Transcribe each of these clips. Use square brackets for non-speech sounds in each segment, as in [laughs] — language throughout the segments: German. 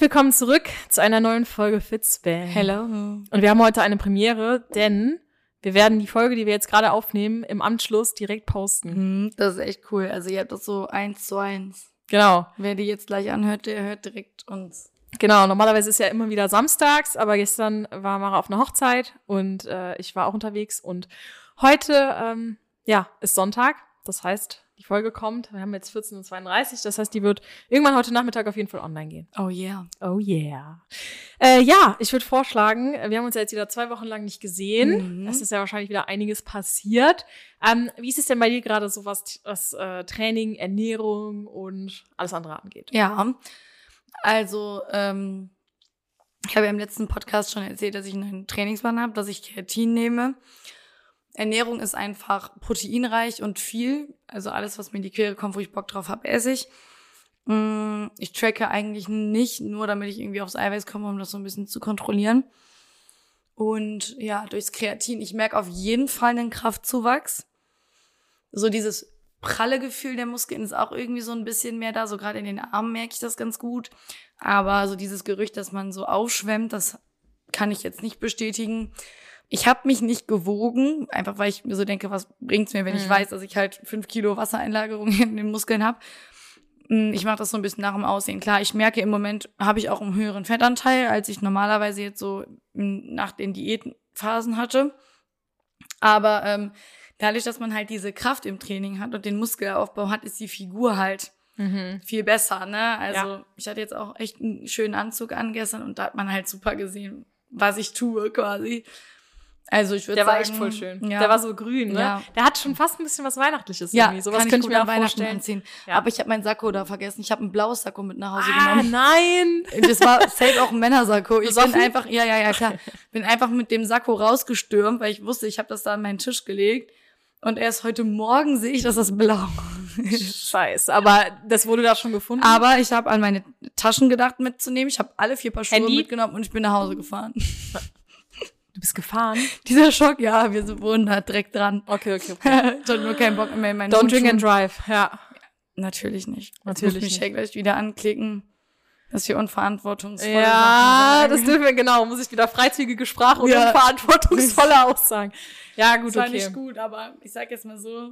Herzlich willkommen zurück zu einer neuen Folge Fitzbang. Hello. Und wir haben heute eine Premiere, denn wir werden die Folge, die wir jetzt gerade aufnehmen, im Anschluss direkt posten. Mhm, das ist echt cool. Also ihr habt das so eins zu eins. Genau. Wer die jetzt gleich anhört, der hört direkt uns. Genau, normalerweise ist ja immer wieder samstags, aber gestern war Mara auf einer Hochzeit und äh, ich war auch unterwegs und heute, ähm, ja, ist Sonntag. Das heißt, die Folge kommt. Wir haben jetzt 14.32 Uhr. Das heißt, die wird irgendwann heute Nachmittag auf jeden Fall online gehen. Oh yeah. Oh yeah. Äh, ja, ich würde vorschlagen, wir haben uns ja jetzt wieder zwei Wochen lang nicht gesehen. Mhm. Es ist ja wahrscheinlich wieder einiges passiert. Ähm, wie ist es denn bei dir gerade so, was, was äh, Training, Ernährung und alles andere angeht? Ja. Also, ähm, ich habe ja im letzten Podcast schon erzählt, dass ich einen Trainingsplan habe, dass ich Kreatin nehme. Ernährung ist einfach proteinreich und viel. Also alles, was mir in die Quere kommt, wo ich Bock drauf habe, esse ich. Mm, Ich tracke eigentlich nicht, nur damit ich irgendwie aufs Eiweiß komme, um das so ein bisschen zu kontrollieren. Und ja, durchs Kreatin, ich merke auf jeden Fall einen Kraftzuwachs. So dieses pralle Gefühl der Muskeln ist auch irgendwie so ein bisschen mehr da. So gerade in den Armen merke ich das ganz gut. Aber so dieses Gerücht, dass man so aufschwemmt, das kann ich jetzt nicht bestätigen. Ich habe mich nicht gewogen, einfach weil ich mir so denke, was bringt's mir, wenn ich Mhm. weiß, dass ich halt fünf Kilo Wassereinlagerung [laughs] in den Muskeln habe. Ich mache das so ein bisschen nach dem Aussehen. Klar, ich merke im Moment habe ich auch einen höheren Fettanteil, als ich normalerweise jetzt so nach den Diätphasen hatte. Aber ähm, dadurch, dass man halt diese Kraft im Training hat und den Muskelaufbau hat, ist die Figur halt Mhm. viel besser, ne? Also Ja. ich hatte jetzt auch echt einen schönen Anzug an gestern und da hat man halt super gesehen, was ich tue quasi. Also ich würde Der sagen, war echt voll schön. Ja. Der war so grün, ne? Ja. Der hat schon fast ein bisschen was Weihnachtliches ja, irgendwie. Sowas könnte ich mir an auch Weihnachten vorstellen. anziehen. Ja. Aber ich habe meinen Sakko da vergessen. Ich habe ein blaues Sakko mit nach Hause Ah, genommen. nein! [laughs] Das war safe auch ein Männersakko. Ich bin einfach, ja, ja, ja, klar. Bin einfach mit dem Sakko rausgestürmt, weil ich wusste, ich habe das da an meinen Tisch gelegt. Und erst heute Morgen sehe ich, dass das blau ist. Scheiße, aber das wurde da schon gefunden. Aber ich habe an meine Taschen gedacht mitzunehmen. Ich habe alle vier Paar Schuhe Handy? mitgenommen und ich bin nach Hause gefahren. [laughs] du bist gefahren? [laughs] Dieser Schock, ja, wir sind- wohnen da direkt dran. Okay, okay, okay. [laughs] ich hatte nur keinen Bock mehr in meinen Don't drink and drive, ja. Natürlich nicht. Jetzt Natürlich muss mich nicht. gleich wieder anklicken, dass wir unverantwortungsvolle Ja, das dürfen wir, genau, muss ich wieder freizügige Sprache und Ja. unverantwortungsvolle [laughs] Aussagen. Ja, gut, Das war okay. nicht gut, aber ich sag jetzt mal so,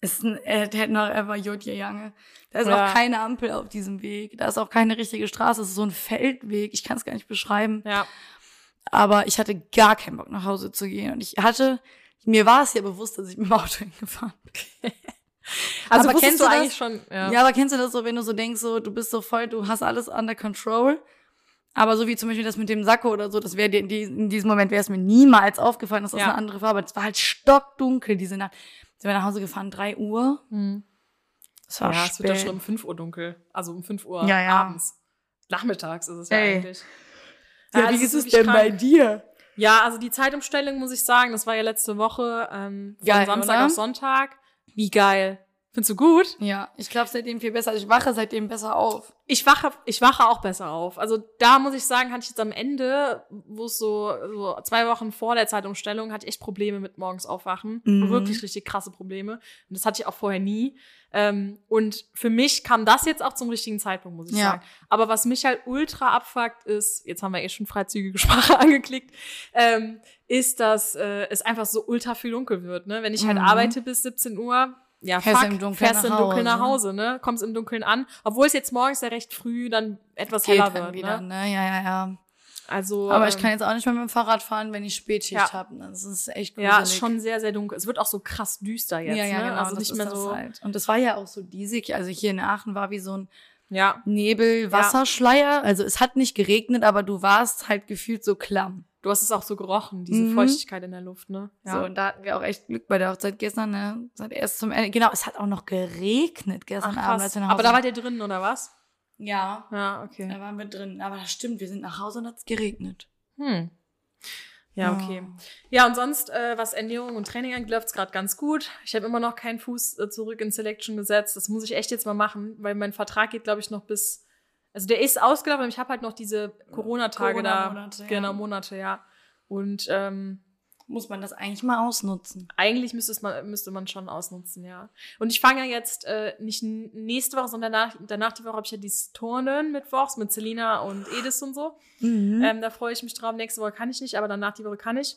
ist ein, äh, der hat noch ever Jodje Jange. Da ist Ja. auch keine Ampel auf diesem Weg. Da ist auch keine richtige Straße. Es ist so ein Feldweg. Ich kann es gar nicht beschreiben. Ja. Aber ich hatte gar keinen Bock nach Hause zu gehen. Und ich hatte, mir war es ja bewusst, dass ich mit dem Auto [laughs] hingefahren bin. [laughs] Also Aber kennst du du das? eigentlich schon, ja. Ja. aber kennst du das so, wenn du so denkst, so, du bist so voll, du hast alles under control. Aber so wie zum Beispiel das mit dem Sakko oder so, das wäre dir in, die, in diesem Moment wäre es mir niemals aufgefallen, dass das Ja. eine andere Farbe. Es war halt stockdunkel diese Nacht. Sind wir nach Hause gefahren, drei Uhr. Hm. Es war Ja, es wird ja spät. schon um 5 Uhr dunkel. Also um 5 Uhr Ja, ja. abends. Nachmittags ist es ja Ey. eigentlich. Ja, wie ist es denn bei krank. dir? Ja, also die Zeitumstellung muss ich sagen, das war ja letzte Woche ähm, von Geil, Samstag oder? auf Sonntag. Wie geil. Findest du gut? Ja, ich glaube seitdem viel besser. Also ich wache seitdem besser auf. Ich wache, ich wache auch besser auf. Also da muss ich sagen, hatte ich jetzt am Ende, wo es so, so zwei Wochen vor der Zeitumstellung, hatte ich echt Probleme mit morgens aufwachen. Mhm. Wirklich richtig krasse Probleme. Und das hatte ich auch vorher nie. Ähm, und für mich kam das jetzt auch zum richtigen Zeitpunkt, muss ich Ja. sagen. Aber was mich halt ultra abfuckt, ist, jetzt haben wir eh schon freizügige [laughs] Sprache angeklickt, ähm, ist, dass äh, es einfach so ultra viel dunkel wird. Ne? Wenn ich halt Mhm. arbeite bis 17 Uhr, ja, Fährst fuck, im Dunkeln fährst du im nach Dunkeln nach Hause. Ne? Kommst im Dunkeln an. Obwohl es jetzt morgens ja recht früh dann etwas Geht heller wird. wieder, Ne? ne? Ja, ja, ja. Also, Aber ich ähm, kann jetzt auch nicht mehr mit dem Fahrrad fahren, wenn ich Spätschicht Ja. habe. Das ist echt gruselig. Ja, ist schon sehr, sehr dunkel. Es wird auch so krass düster jetzt. ja, ja, ne? genau. Also nicht mehr so. Halt. Und das war ja auch so diesig. Also hier in Aachen war wie so ein Ja. Nebel-Wasserschleier. Also es hat nicht geregnet, aber du warst halt gefühlt so klamm. Du hast es auch so gerochen, diese Mhm. Feuchtigkeit in der Luft, ne? So, und da hatten wir auch echt Glück bei der Hochzeit gestern, ne? Es hat erst zum Ende. Genau, es hat auch noch geregnet Ach, gestern Abend, krass. als wir nach Hause Aber da wart ihr drin, oder was? Ja, Ja, okay. da waren wir drin. Aber das stimmt, wir sind nach Hause und hat's geregnet. Hm. Ja, okay. Ja, und sonst, äh, was Ernährung und Training angeht, läuft's gerade ganz gut. Ich habe immer noch keinen Fuß äh, zurück in Selection gesetzt. Das muss ich echt jetzt mal machen, weil mein Vertrag geht, glaube ich, noch bis. Also der ist ausgelaufen, aber ich habe halt noch diese Corona-Tage da. Corona-Monate, ja. Genau, Monate, ja. Und ähm, muss man das eigentlich mal ausnutzen. Eigentlich müsste, es man, müsste man schon ausnutzen, ja. Und ich fange ja jetzt äh, nicht nächste Woche, sondern danach, danach die Woche habe ich ja dieses Turnen mittwochs mit Selina und Edis und so. Mhm. Ähm, da freue ich mich drauf. Nächste Woche kann ich nicht, aber danach die Woche kann ich.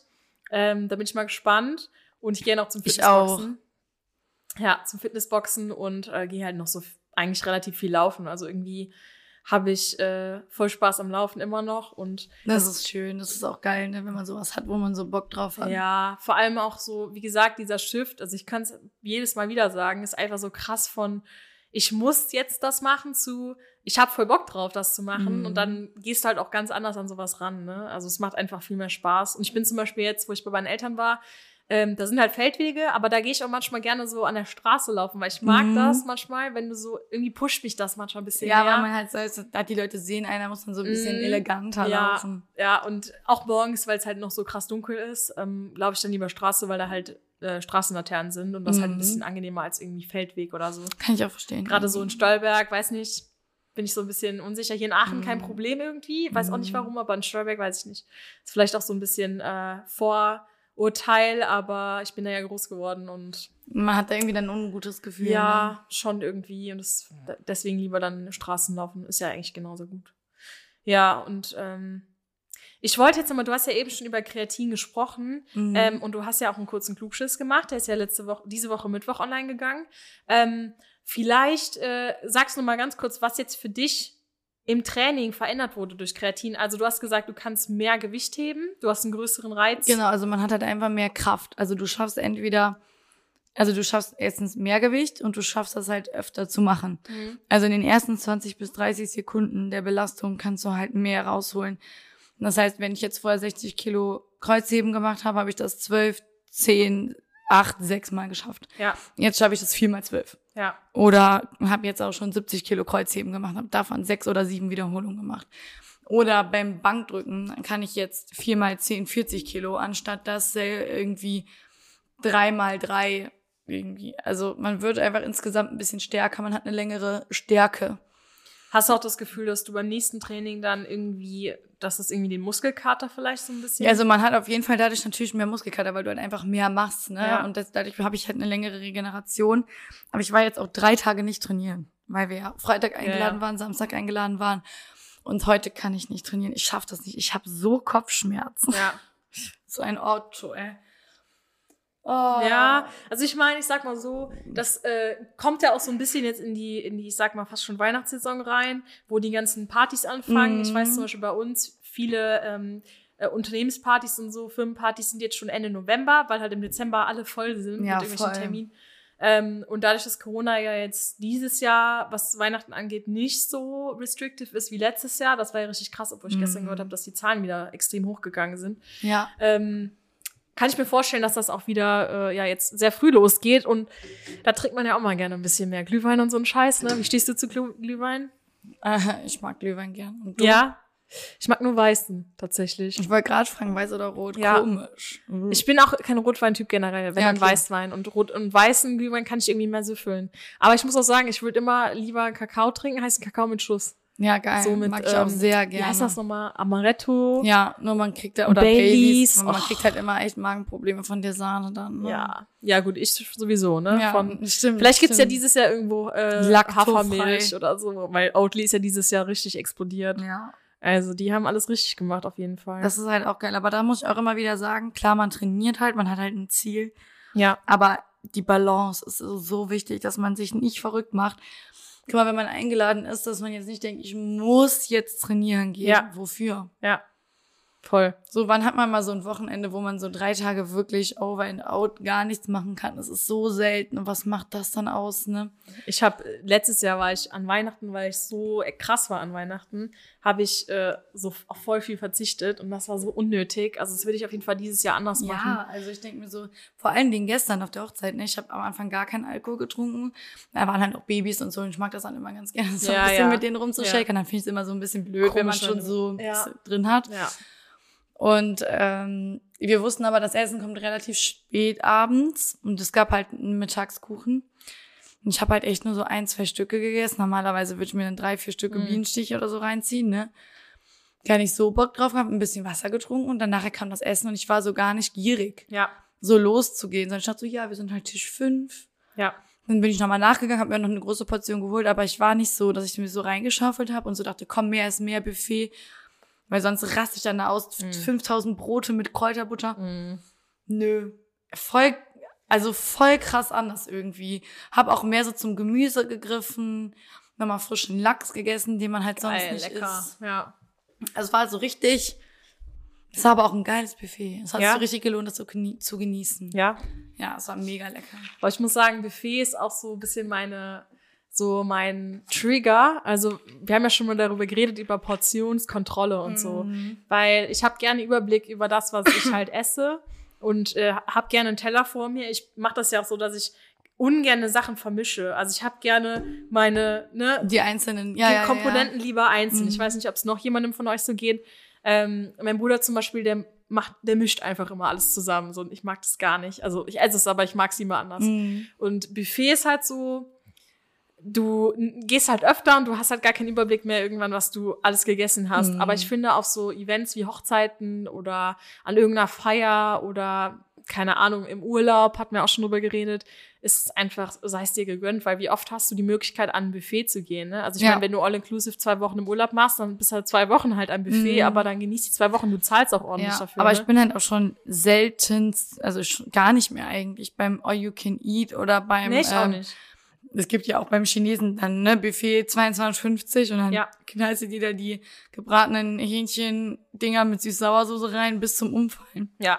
Ähm, da bin ich mal gespannt. Und ich gehe noch zum Ich auch. Fitnessboxen. Ja, zum Fitnessboxen und äh, gehe halt noch so eigentlich relativ viel laufen. Also irgendwie habe ich äh, voll Spaß am Laufen immer noch und Das ist schön, das ist auch geil, ne, wenn man sowas hat, wo man so Bock drauf hat. Ja, vor allem auch so, wie gesagt, dieser Shift, also ich kann es jedes Mal wieder sagen, ist einfach so krass von, ich muss jetzt das machen zu, ich habe voll Bock drauf, das zu machen. Mhm. Und dann gehst du halt auch ganz anders an sowas ran. Ne? Also es macht einfach viel mehr Spaß. Und ich bin zum Beispiel jetzt, wo ich bei meinen Eltern war, ähm, da sind halt Feldwege, aber da gehe ich auch manchmal gerne so an der Straße laufen, weil ich mag Mhm. das manchmal, wenn du so, irgendwie pusht mich das manchmal ein bisschen Ja, mehr. weil man halt so, da die Leute sehen, einer muss dann so ein bisschen Mhm. eleganter Ja. laufen. Ja, und auch morgens, weil es halt noch so krass dunkel ist, ähm, laufe ich dann lieber Straße, weil da halt äh, Straßenlaternen sind und das halt ein Mhm. bisschen angenehmer als irgendwie Feldweg oder so. Kann ich auch verstehen. Gerade so in Stolberg, weiß nicht, bin ich so ein bisschen unsicher. Hier in Aachen kein Mhm. Problem irgendwie, weiß auch nicht Mhm. warum, aber in Stolberg weiß ich nicht. Ist vielleicht auch so ein bisschen äh, Vorurteil, aber ich bin da ja groß geworden und Man hat da irgendwie dann ein ungutes Gefühl. ne? ja, schon irgendwie. Und das, deswegen lieber dann Straßen laufen. Ist ja eigentlich genauso gut. Ja, und ähm, ich wollte jetzt nochmal, du hast ja eben schon über Kreatin gesprochen. Ne? Mhm. Ähm, und du hast ja auch einen kurzen Klugschiss gemacht. Der ist ja letzte Woche, diese Woche Mittwoch online gegangen. Ähm, vielleicht äh, sagst du noch mal ganz kurz, was jetzt für dich im Training verändert wurde durch Kreatin. Also du hast gesagt, du kannst mehr Gewicht heben, du hast einen größeren Reiz. Genau, also man hat halt einfach mehr Kraft. Also du schaffst entweder, also du schaffst erstens mehr Gewicht und du schaffst das halt öfter zu machen. Mhm. Also in den ersten 20 bis 30 Sekunden der Belastung kannst du halt mehr rausholen. Das heißt, wenn ich jetzt vorher 60 Kilo Kreuzheben gemacht habe, habe ich das 12, 10, 8, 6 Mal geschafft. Ja, Jetzt schaffe ich das 4 mal 12. ja, Oder habe jetzt auch schon 70 Kilo Kreuzheben gemacht, habe davon sechs oder sieben Wiederholungen gemacht. Oder beim Bankdrücken kann ich jetzt vier mal 10, 40 Kilo, anstatt das irgendwie drei mal drei irgendwie. Also man wird einfach insgesamt ein bisschen stärker, man hat eine längere Stärke. Hast du auch das Gefühl, dass du beim nächsten Training dann irgendwie, dass das irgendwie den Muskelkater vielleicht so ein bisschen. Ja, also man hat auf jeden Fall dadurch natürlich mehr Muskelkater, weil du halt einfach mehr machst, ne? Ja. Und das, dadurch habe ich halt eine längere Regeneration. Aber ich war jetzt auch drei Tage nicht trainieren, weil wir ja Freitag eingeladen ja. waren, Samstag eingeladen waren. Und heute kann ich nicht trainieren. Ich schaff das nicht. Ich habe so Kopfschmerzen. ja. [laughs] So ein Auto, ey. Oh. Ja, also ich meine, ich sag mal so, das äh, kommt ja auch so ein bisschen jetzt in die, in die, ich sag mal, fast schon Weihnachtssaison rein, wo die ganzen Partys anfangen. Mhm. Ich weiß zum Beispiel bei uns, viele ähm, äh, Unternehmenspartys und so, Firmenpartys sind jetzt schon Ende November, weil halt im Dezember alle voll sind Ja, mit irgendwelchen voll. Terminen. Ähm, und dadurch, dass Corona ja jetzt dieses Jahr, was Weihnachten angeht, nicht so restrictive ist wie letztes Jahr, das war ja richtig krass, obwohl ich Mhm. gestern gehört habe, dass die Zahlen wieder extrem hochgegangen sind Ja. ähm, kann ich mir vorstellen, dass das auch wieder äh, ja jetzt sehr früh losgeht und da trinkt man ja auch mal gerne ein bisschen mehr Glühwein und so ein Scheiß, ne? Wie stehst du zu Glüh Glühwein? Äh, ich mag Glühwein gern. Ja, ich mag nur weißen tatsächlich. Ich wollte gerade fragen, weiß oder rot? Ja. Komisch. Ich bin auch kein Rotweintyp generell, wenn Ja, dann. Weißwein und rot und weißen Glühwein kann ich irgendwie mehr süffeln. Aber ich muss auch sagen, ich würde immer lieber Kakao trinken, heißen Kakao mit Schuss. Ja, geil. So mit, mag ich auch ähm, sehr Wie gerne. heißt das nochmal? Amaretto. Ja, nur man kriegt da, oder Baileys. Baileys. man Oh. kriegt halt immer echt Magenprobleme von der Sahne dann. Ne? Ja, ja gut, ich sowieso, ne? ja Von, stimmt. Vielleicht gibt's ja stimmt. dieses Jahr irgendwo äh. Hafermilch oder so, weil Oatly ist ja dieses Jahr richtig explodiert. Ja, Also die haben alles richtig gemacht auf jeden Fall. das ist halt auch geil. Aber da muss ich auch immer wieder sagen, klar, man trainiert halt, man hat halt ein Ziel. ja, Aber die Balance ist so wichtig, dass man sich nicht verrückt macht. Guck mal, wenn man eingeladen ist, dass man jetzt nicht denkt, ich muss jetzt trainieren gehen. Ja. Wofür? ja, voll. So, wann hat man mal so ein Wochenende, wo man so drei Tage wirklich over and out gar nichts machen kann? Das ist so selten. Und was macht das dann aus, ne? Ich habe letztes Jahr war ich an Weihnachten, weil ich so krass war an Weihnachten, habe ich äh, so auf voll viel verzichtet und das war so unnötig. Also das würde ich auf jeden Fall dieses Jahr anders machen. Ja, also ich denke mir so, vor allen Dingen gestern auf der Hochzeit, ne? Ich habe am Anfang gar keinen Alkohol getrunken. Da waren halt auch Babys und so und ich mag das dann immer ganz gerne, so Ja, ein bisschen ja. mit denen rumzushaken. Dann finde ich es immer so ein bisschen blöd, wenn man Komisch, schon so Ja. drin hat. Ja. Und ähm, wir wussten aber, das Essen kommt relativ spät abends und es gab halt einen Mittagskuchen. Und ich habe halt echt nur so ein, zwei Stücke gegessen. Normalerweise würde ich mir dann drei, vier Stücke Mhm. Bienenstich oder so reinziehen, ne? gar nicht so Bock drauf gehabt, ein bisschen Wasser getrunken und dann nachher kam das Essen und ich war so gar nicht gierig, Ja. so loszugehen. Sondern ich dachte so, ja, wir sind halt Tisch fünf. Ja. Dann bin ich nochmal nachgegangen, habe mir noch eine große Portion geholt, aber ich war nicht so, dass ich mir so reingeschaufelt habe und so dachte, komm, mehr ist mehr Buffet. Weil sonst raste ich dann da aus, Mhm. 5000 Brote mit Kräuterbutter. Mhm. Nö. Voll, also voll krass anders irgendwie. Hab auch mehr so zum Gemüse gegriffen, nochmal frischen Lachs gegessen, den man halt sonst Geil, nicht lecker. isst. Ja. Also es war so richtig, es war aber auch ein geiles Buffet. Es hat Ja. sich so richtig gelohnt, das so genie zu genießen. Ja. Ja, es war mega lecker. Aber ich muss sagen, Buffet ist auch so ein bisschen meine, so mein Trigger. Also wir haben ja schon mal darüber geredet, über Portionskontrolle und so. Mhm. Weil ich habe gerne Überblick über das, was ich [laughs] halt esse und äh, habe gerne einen Teller vor mir. Ich mache das ja auch so, dass ich ungerne Sachen vermische. Also ich habe gerne meine, ne, Die einzelnen, ja, die ja, ja, Komponenten lieber einzeln. Mhm. Ich weiß nicht, ob es noch jemandem von euch so geht. Ähm, mein Bruder zum Beispiel, der macht, der mischt einfach immer alles zusammen. So, und ich mag das gar nicht. Also ich esse es, aber ich mag es immer anders. Mhm. Und Buffet ist halt so, du gehst halt öfter und du hast halt gar keinen Überblick mehr irgendwann, was du alles gegessen hast. Mhm. Aber ich finde auf so Events wie Hochzeiten oder an irgendeiner Feier oder keine Ahnung, im Urlaub, hatten wir auch schon drüber geredet, ist es einfach, sei es dir gegönnt, weil wie oft hast du die Möglichkeit, an ein Buffet zu gehen, ne? Also ich Ja. meine, wenn du all-inclusive zwei Wochen im Urlaub machst, dann bist du halt zwei Wochen halt am Buffet, Mhm. aber dann genießt die zwei Wochen, du zahlst auch ordentlich Ja, dafür. aber ne? ich bin halt auch schon seltenst, also gar nicht mehr eigentlich beim All You Can Eat oder beim, nee, ich auch ähm, nicht. Es gibt ja auch beim Chinesen dann, ne, Buffet 22,50 und dann Ja. knallst du dir da die gebratenen Hähnchen-Dinger mit Süß-Sauersoße rein bis zum Umfallen. Ja.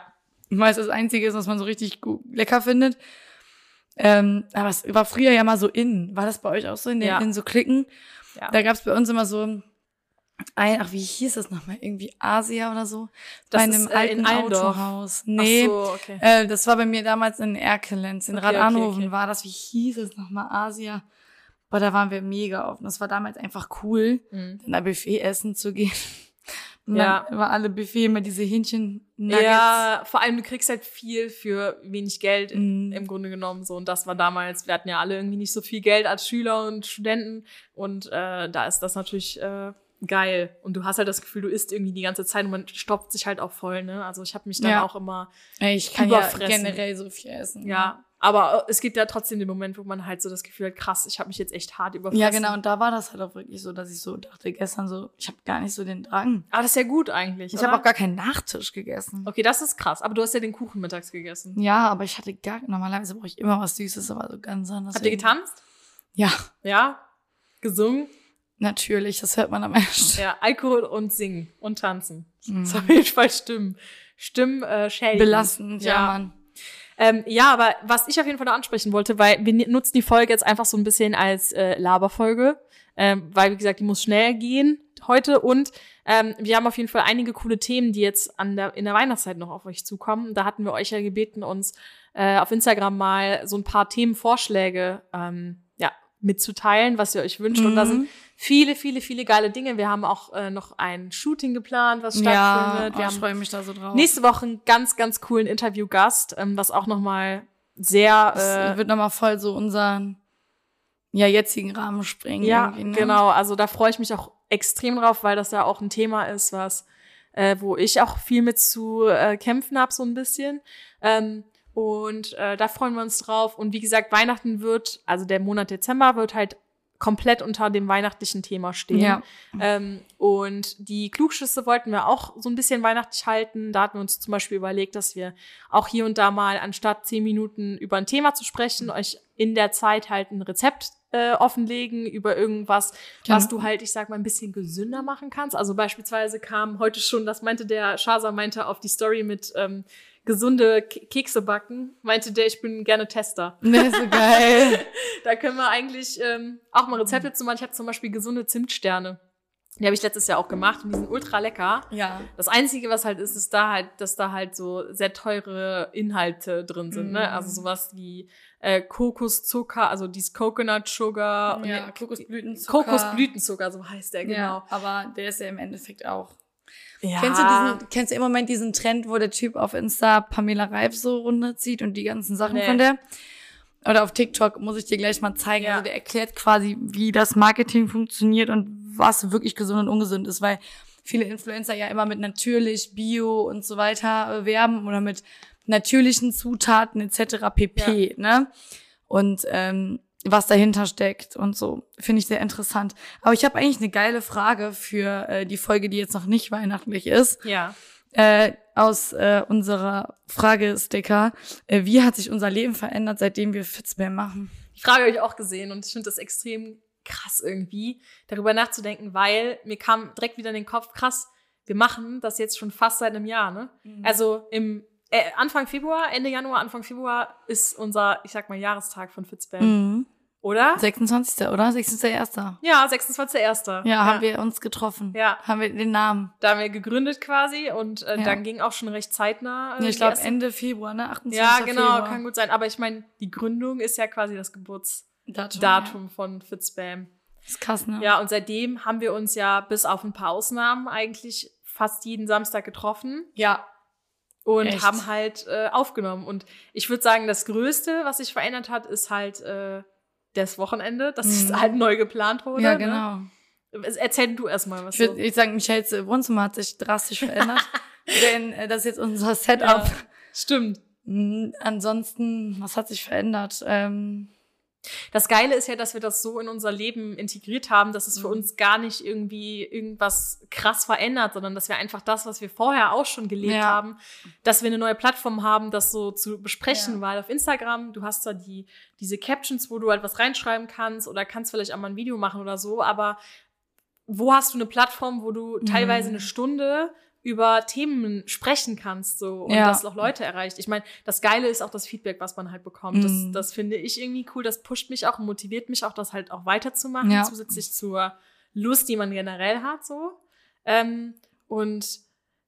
Weil es das Einzige ist, was man so richtig gut, lecker findet. Ähm, aber es war früher ja mal so in. War das bei euch auch so in, den, Ja. in so Klicken? Ja. Da gab's bei uns immer so ein, ach, wie hieß das nochmal? Irgendwie Asia oder so? Das bei einem ist, äh, alten. Autohaus. Nee, Ach so, okay. äh, das war bei mir damals in Erkelenz. In Okay, okay, Radanhofen okay. war das. Wie hieß es nochmal? Asia. Aber da waren wir mega offen. Das war damals einfach cool, Mhm. in ein Buffet essen zu gehen. [laughs] Und Ja. dann war alle Buffet immer diese Hähnchen Nuggets. Ja, vor allem du kriegst halt viel für wenig Geld in, Mhm. im Grunde genommen so und das war damals, wir hatten ja alle irgendwie nicht so viel Geld als Schüler und Studenten und äh, da ist das natürlich äh, geil und du hast halt das Gefühl, du isst irgendwie die ganze Zeit und man stopft sich halt auch voll, ne? Also ich habe mich dann Ja. auch immer Ey, ich kann ja generell so viel essen. ja, aber es gibt ja trotzdem den Moment, wo man halt so das Gefühl hat, krass, ich habe mich jetzt echt hart überfressen. Ja, genau. Und da war das halt auch wirklich so, dass ich so dachte gestern so, ich habe gar nicht so den Drang. Aber das ist ja gut eigentlich. Ich habe auch gar keinen Nachtisch gegessen. Okay, das ist krass, aber du hast ja den Kuchen mittags gegessen. Ja, aber ich hatte gar, normalerweise brauche ich immer was Süßes, aber so ganz anders. Habt ihr getanzt? Ja, Ja? Gesungen? Natürlich, das hört man am [laughs] Ende. Ja, Alkohol und Singen und Tanzen. Mhm. Das ist auf jeden Fall Stimmen. Stimmen äh, schädigend. Belastend, ja, Ja. Mann. Ähm, ja, aber was ich auf jeden Fall noch ansprechen wollte, weil wir nutzen die Folge jetzt einfach so ein bisschen als äh, Laberfolge, ähm, weil wie gesagt, die muss schnell gehen heute und ähm, wir haben auf jeden Fall einige coole Themen, die jetzt an der, in der Weihnachtszeit noch auf euch zukommen. Da hatten wir euch ja gebeten, uns äh, auf Instagram mal so ein paar Themenvorschläge ähm, ja, mitzuteilen, was ihr euch wünscht. Und da Mhm. sind viele, viele, viele geile Dinge. Wir haben auch äh, noch ein Shooting geplant, was Ja, stattfindet. oh, wir ich freue mich da so drauf. nächste Woche einen ganz, ganz coolen Interviewgast, ähm, was auch nochmal sehr das äh, wird nochmal voll so unseren ja, jetzigen Rahmen sprengen. ja, ne? genau. Also da freue ich mich auch extrem drauf, weil das ja auch ein Thema ist, was äh, wo ich auch viel mit zu äh, kämpfen habe, so ein bisschen. Ähm, und äh, da freuen wir uns drauf. Und wie gesagt, Weihnachten wird, also der Monat Dezember wird halt komplett unter dem weihnachtlichen Thema stehen. Ja. Ähm, und die Klugschüsse wollten wir auch so ein bisschen weihnachtlich halten. Da hatten wir uns zum Beispiel überlegt, dass wir auch hier und da mal, anstatt zehn Minuten über ein Thema zu sprechen, euch in der Zeit halt ein Rezept äh, offenlegen über irgendwas, Genau. was du halt, ich sag mal, ein bisschen gesünder machen kannst. Also beispielsweise kam heute schon, das meinte der Shaza, meinte auf die Story mit ähm, gesunde Ke- Kekse backen, meinte der, ich bin gerne Tester. Ne, so geil. [laughs] Da können wir eigentlich ähm, auch mal Rezepte zu machen. Ich habe zum Beispiel gesunde Zimtsterne. Die habe ich letztes Jahr auch gemacht und die sind ultra lecker. ja. Das Einzige, was halt ist, ist da halt, dass da halt so sehr teure Inhalte drin sind, ne? Mm. Also sowas wie äh, Kokoszucker, also dieses Coconut Sugar und Ja, ja, Kokosblütenzucker. Kokosblütenzucker, so heißt der, genau. Ja, aber der ist ja im Endeffekt auch. Ja. Kennst du diesen, kennst du im Moment diesen Trend, wo der Typ auf Insta Pamela Reif so runterzieht und die ganzen Sachen Nee. von der? Oder auf TikTok muss ich dir gleich mal zeigen. Ja. Also der erklärt quasi, wie das Marketing funktioniert und was wirklich gesund und ungesund ist, weil viele Influencer ja immer mit natürlich, Bio und so weiter werben oder mit natürlichen Zutaten etc. pp. Ne? Und ähm, was dahinter steckt und so. Finde ich sehr interessant. Aber ich habe eigentlich eine geile Frage für äh, die Folge, die jetzt noch nicht weihnachtlich ist. Ja. Äh, aus äh, unserer Fragesticker. Äh, wie hat sich unser Leben verändert, seitdem wir Fitzbär machen? Die Frage habe ich auch gesehen und ich finde das extrem krass irgendwie, darüber nachzudenken, weil mir kam direkt wieder in den Kopf, krass, wir machen das jetzt schon fast seit einem Jahr, ne? Mhm. Also im äh, Anfang Februar, Ende Januar, Anfang Februar ist unser, ich sag mal, Jahrestag von Fitzbam. Mhm. Oder? 26. oder? 26.1. Ja, 26.01. Ja, haben wir uns getroffen. Ja. Haben wir den Namen. Da haben wir gegründet quasi und äh, Ja. dann ging auch schon recht zeitnah. äh, Ja, ich glaube Ende Februar, ne? 28. Ja, genau, Februar. kann gut sein. Aber ich meine, die Gründung ist ja quasi das Geburtsdatum Datum. von Fitzbam. Ja. Ist krass, ne? Ja, und seitdem haben wir uns ja bis auf ein paar Ausnahmen eigentlich fast jeden Samstag getroffen Ja. und Echt? haben halt äh, aufgenommen. Und ich würde sagen, das Größte, was sich verändert hat, ist halt äh, das Wochenende, dass es Mhm. halt neu geplant wurde. Ja, Ne? genau. Erzähl du erstmal was. Ich würde ich sagen, Michaels äh, Wohnzimmer hat sich drastisch verändert. [laughs] denn äh, das ist jetzt unser Setup. Ja. Stimmt. Ansonsten, was hat sich verändert? Ähm, Das Geile ist ja, dass wir das so in unser Leben integriert haben, dass es für Mhm. uns gar nicht irgendwie irgendwas krass verändert, sondern dass wir einfach das, was wir vorher auch schon gelebt Ja. haben, dass wir eine neue Plattform haben, das so zu besprechen, Ja. weil auf Instagram, du hast da die, diese Captions, wo du halt was reinschreiben kannst oder kannst vielleicht auch mal ein Video machen oder so, aber wo hast du eine Plattform, wo du teilweise Mhm. eine Stunde über Themen sprechen kannst so und Ja. das auch Leute erreicht. Ich meine, das Geile ist auch das Feedback, was man halt bekommt. Das, Mhm. das finde ich irgendwie cool. Das pusht mich auch und motiviert mich auch, das halt auch weiterzumachen, Ja. zusätzlich zur Lust, die man generell hat so. Ähm, und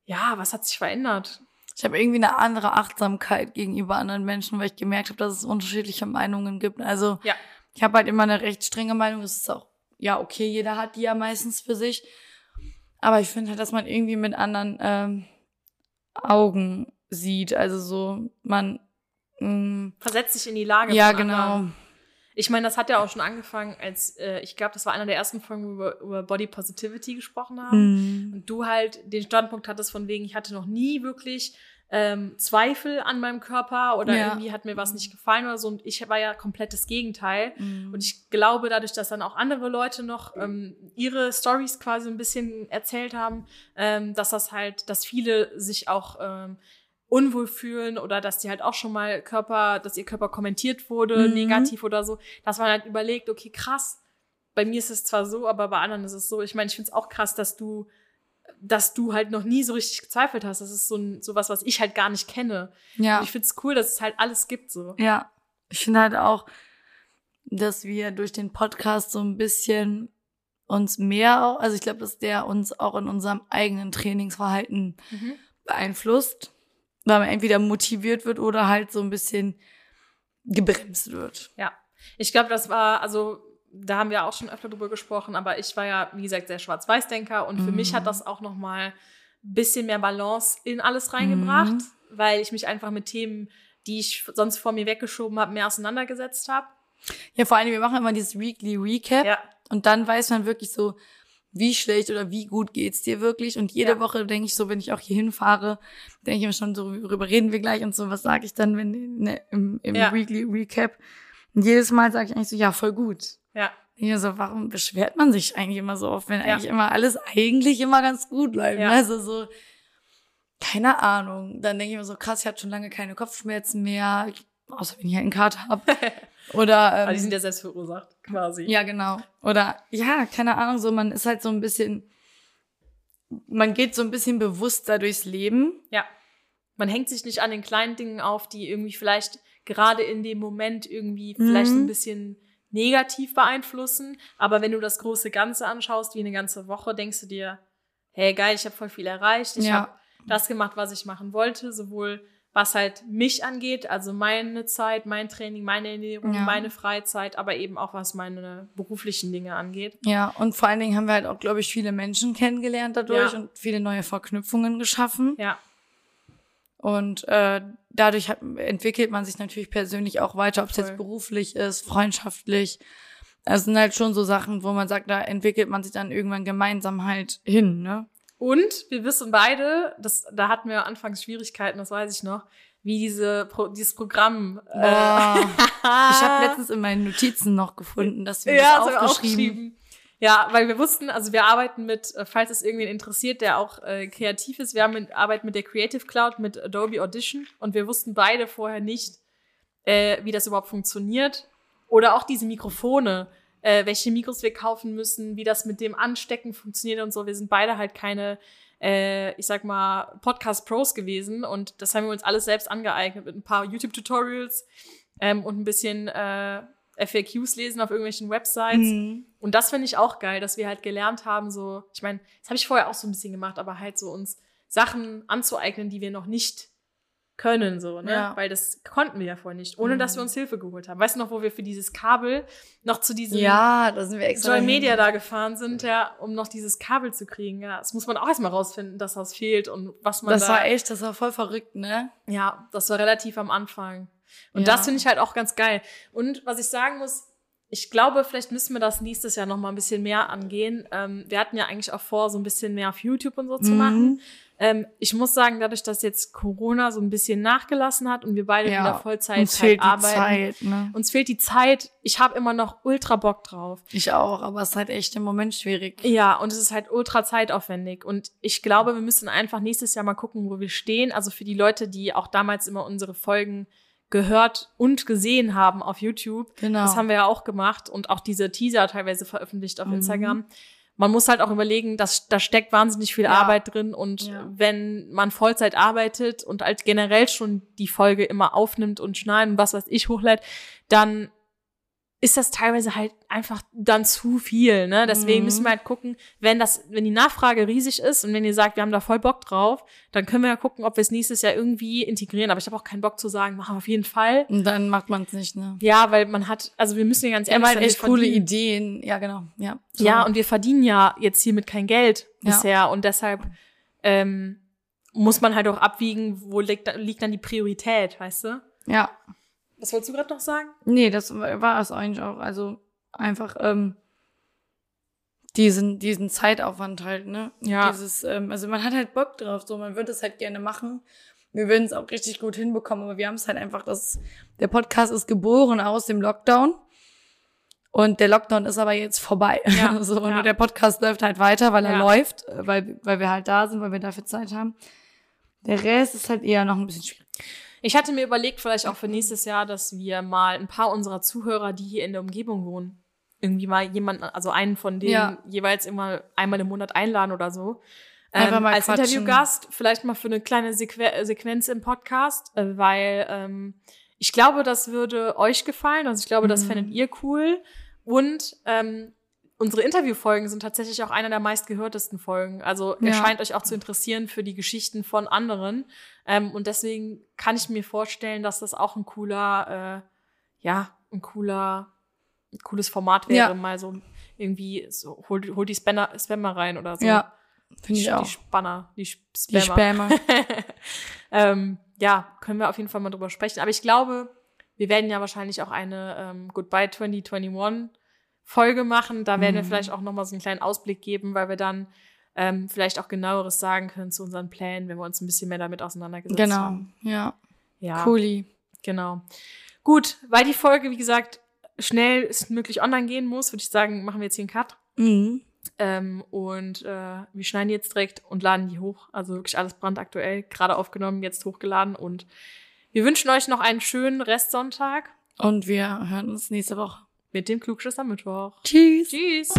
ja, was hat sich verändert? ich habe irgendwie eine andere Achtsamkeit gegenüber anderen Menschen, weil ich gemerkt habe, dass es unterschiedliche Meinungen gibt. Also Ja. ich habe halt immer eine recht strenge Meinung. Das ist auch, ja, okay, jeder hat die ja meistens für sich. Aber ich finde halt, dass man irgendwie mit anderen ähm, Augen sieht. Also so, man mh, Versetzt sich in die Lage. ja, anderen. genau. Ich meine, das hat ja auch schon angefangen, als äh, ich glaube, das war einer der ersten Folgen, wo wir über, über Body Positivity gesprochen haben. Mhm. Und du halt den Standpunkt hattest von wegen, ich hatte noch nie wirklich ähm, Zweifel an meinem Körper oder Ja. irgendwie hat mir was nicht gefallen oder so. Und ich war ja komplett das Gegenteil. Mhm. Und ich glaube, dadurch, dass dann auch andere Leute noch ähm, ihre Stories quasi ein bisschen erzählt haben, ähm, dass das halt, dass viele sich auch ähm, unwohl fühlen oder dass die halt auch schon mal Körper, dass ihr Körper kommentiert wurde, Mhm. negativ oder so, dass man halt überlegt, okay, krass, bei mir ist es zwar so, aber bei anderen ist es so. Ich meine, ich finde es auch krass, dass du, dass du halt noch nie so richtig gezweifelt hast. Das ist so ein, sowas, was ich halt gar nicht kenne. ja. Und ich finde es cool, dass es halt alles gibt so. Ja, ich finde halt auch, dass wir durch den Podcast so ein bisschen uns mehr, auch- also ich glaube, dass der uns auch in unserem eigenen Trainingsverhalten beeinflusst, weil man entweder motiviert wird oder halt so ein bisschen gebremst wird. Ja, ich glaube, das war, also da haben wir auch schon öfter drüber gesprochen, aber ich war ja, wie gesagt, sehr Schwarz-Weiß-Denker und für Mhm. mich hat das auch noch mal ein bisschen mehr Balance in alles reingebracht, Mhm. weil ich mich einfach mit Themen, die ich sonst vor mir weggeschoben habe, mehr auseinandergesetzt habe. Ja, vor allem, wir machen immer dieses Weekly Recap Ja, und dann weiß man wirklich so, wie schlecht oder wie gut geht's dir wirklich. Und jede Ja. Woche denke ich so, wenn ich auch hier hinfahre, denke ich mir schon, so, worüber reden wir gleich und so, was sage ich dann wenn, ne, im, im Ja. Weekly Recap. Und jedes Mal sage ich eigentlich so, ja, voll gut. Ja, ich so, warum beschwert man sich eigentlich immer so oft, wenn Ja. eigentlich immer alles eigentlich immer ganz gut läuft? Ja. Ne? Also so, keine Ahnung. Dann denke ich mir so, krass, ich hatte schon lange keine Kopfschmerzen mehr, außer wenn ich halt einen Kater habe. [laughs] Oder aber die ähm, sind ja selbst verursacht, quasi. ja, genau. Oder ja, keine Ahnung, so man ist halt so ein bisschen, man geht so ein bisschen bewusster durchs Leben. Ja. Man hängt sich nicht an den kleinen Dingen auf, die irgendwie vielleicht gerade in dem Moment irgendwie vielleicht Mhm. ein bisschen negativ beeinflussen. Aber wenn du das große Ganze anschaust, wie eine ganze Woche, denkst du dir, hey geil, ich habe voll viel erreicht. Ich Ja. habe das gemacht, was ich machen wollte, sowohl was halt mich angeht, also meine Zeit, mein Training, meine Ernährung, Ja. meine Freizeit, aber eben auch was meine beruflichen Dinge angeht. Ja, und vor allen Dingen haben wir halt auch, glaube ich, viele Menschen kennengelernt dadurch Ja. und viele neue Verknüpfungen geschaffen. Ja, Und äh, dadurch hat, entwickelt man sich natürlich persönlich auch weiter, ob es jetzt beruflich ist, freundschaftlich. Es sind halt schon so Sachen, wo man sagt, da entwickelt man sich dann irgendwann gemeinsam halt hin, ne? Und wir wissen beide, das, da hatten wir anfangs Schwierigkeiten, das weiß ich noch, wie diese Pro, dieses Programm. Äh, [laughs] ich habe letztens in meinen Notizen noch gefunden, dass wir ja, das das aufgeschrieben. Ja, weil wir wussten, also wir arbeiten mit, äh, falls es irgendwen interessiert, der auch äh, kreativ ist, wir haben mit, arbeiten mit der Creative Cloud, mit Adobe Audition und wir wussten beide vorher nicht, äh, wie das überhaupt funktioniert. Oder auch diese Mikrofone, äh, welche Mikros wir kaufen müssen, wie das mit dem Anstecken funktioniert und so. Wir sind beide halt keine, äh, ich sag mal, Podcast-Pros gewesen und das haben wir uns alles selbst angeeignet mit ein paar YouTube-Tutorials ähm, und ein bisschen äh, FAQs lesen auf irgendwelchen Websites. Mhm. Und das finde ich auch geil, dass wir halt gelernt haben, so, ich meine, das habe ich vorher auch so ein bisschen gemacht, aber halt so uns Sachen anzueignen, die wir noch nicht können, so, ne? Ja. Weil das konnten wir ja vorher nicht, ohne Mhm. dass wir uns Hilfe geholt haben. Weißt du noch, wo wir für dieses Kabel noch zu diesem Ja, da sind wir extra. Joy. Media da gefahren sind, ja, um noch dieses Kabel zu kriegen. Ja, das muss man auch erstmal rausfinden, dass das fehlt und was man Das da. war echt, das war voll verrückt, ne? Ja, das war relativ am Anfang. Und Ja. das finde ich halt auch ganz geil. Und was ich sagen muss, ich glaube, vielleicht müssen wir das nächstes Jahr noch mal ein bisschen mehr angehen. Ähm, wir hatten ja eigentlich auch vor, so ein bisschen mehr auf YouTube und so zu Mhm. machen. Ähm, ich muss sagen, dadurch, dass jetzt Corona so ein bisschen nachgelassen hat und wir beide Ja, wieder Vollzeit Uns halt fehlt die arbeiten, Zeit, ne? uns fehlt die Zeit. Ich habe immer noch ultra Bock drauf. Ich auch, aber es ist halt echt im Moment schwierig. Ja, und es ist halt ultra zeitaufwendig. Und ich glaube, wir müssen einfach nächstes Jahr mal gucken, wo wir stehen. Also für die Leute, die auch damals immer unsere Folgen gehört und gesehen haben auf YouTube. Genau. Das haben wir ja auch gemacht und auch diese Teaser teilweise veröffentlicht auf Mhm. Instagram. Man muss halt auch überlegen, dass da steckt wahnsinnig viel Ja. Arbeit drin und Ja. wenn man Vollzeit arbeitet und halt generell schon die Folge immer aufnimmt und schneidet und was weiß ich hochlädt, dann ist das teilweise halt einfach dann zu viel, ne? Deswegen Mhm. müssen wir halt gucken, wenn das, wenn die Nachfrage riesig ist und wenn ihr sagt, wir haben da voll Bock drauf, dann können wir ja gucken, ob wir es nächstes Jahr irgendwie integrieren. Aber ich habe auch keinen Bock zu sagen, machen wir auf jeden Fall. Und dann macht man es nicht, ne? Ja, weil man hat, also wir müssen ja ganz ehrlich wir echt coole Ideen. Ja, genau. Ja. So. Ja, und wir verdienen ja jetzt hiermit kein Geld Ja. bisher und deshalb ähm, muss man halt auch abwiegen, wo liegt, liegt dann die Priorität, weißt du? ja. Was wolltest du gerade noch sagen? Nee, das war es eigentlich auch. Also einfach ähm, diesen, diesen Zeitaufwand halt, ne? Ja. Dieses, ähm, also man hat halt Bock drauf, so man würde es halt gerne machen. Wir würden es auch richtig gut hinbekommen, aber wir haben es halt einfach, das, der Podcast ist geboren aus dem Lockdown. Und der Lockdown ist aber jetzt vorbei. Ja, [laughs] so, und ja. der Podcast läuft halt weiter, weil er Ja. läuft, weil, weil wir halt da sind, weil wir dafür Zeit haben. Der Rest ist halt eher noch ein bisschen schwierig. Ich hatte mir überlegt, vielleicht auch für nächstes Jahr, dass wir mal ein paar unserer Zuhörer, die hier in der Umgebung wohnen, irgendwie mal jemanden, also einen von denen Ja. jeweils immer einmal im Monat einladen oder so. Einfach ähm, mal als quatschen. Interviewgast, vielleicht mal für eine kleine Sequ Sequenz im Podcast, äh, weil ähm, ich glaube, das würde euch gefallen. Also ich glaube, das Mhm. fändet ihr cool. Und ähm, unsere Interviewfolgen sind tatsächlich auch einer der meistgehörtesten Folgen. Also Ja. scheint euch auch zu interessieren für die Geschichten von anderen. Ähm, und deswegen kann ich mir vorstellen, dass das auch ein cooler, äh, ja, ein cooler, ein cooles Format wäre, Ja. mal so irgendwie so, hol, hol die Spammer, Spammer rein oder so. Ja, finde die, ich auch. Die Spanner, die Sp- Die Spammer. Spammer. [laughs] ähm, ja, können wir auf jeden Fall mal drüber sprechen. Aber ich glaube, wir werden ja wahrscheinlich auch eine ähm, Goodbye 2021 Folge machen. Da werden wir Mhm. vielleicht auch noch mal so einen kleinen Ausblick geben, weil wir dann ähm, vielleicht auch genaueres sagen können zu unseren Plänen, wenn wir uns ein bisschen mehr damit auseinandergesetzt Genau, haben. ja. Ja, Cooli. genau. Gut, weil die Folge, wie gesagt, schnell ist möglich online gehen muss, würde ich sagen, machen wir jetzt hier einen Cut. Mhm. Ähm, und äh, wir schneiden jetzt direkt und laden die hoch. Also wirklich alles brandaktuell, gerade aufgenommen, jetzt hochgeladen. Und wir wünschen euch noch einen schönen Restsonntag Und wir hören uns nächste Woche. Mit dem Klugschiss am Mittwoch. Tschüss. Tschüss.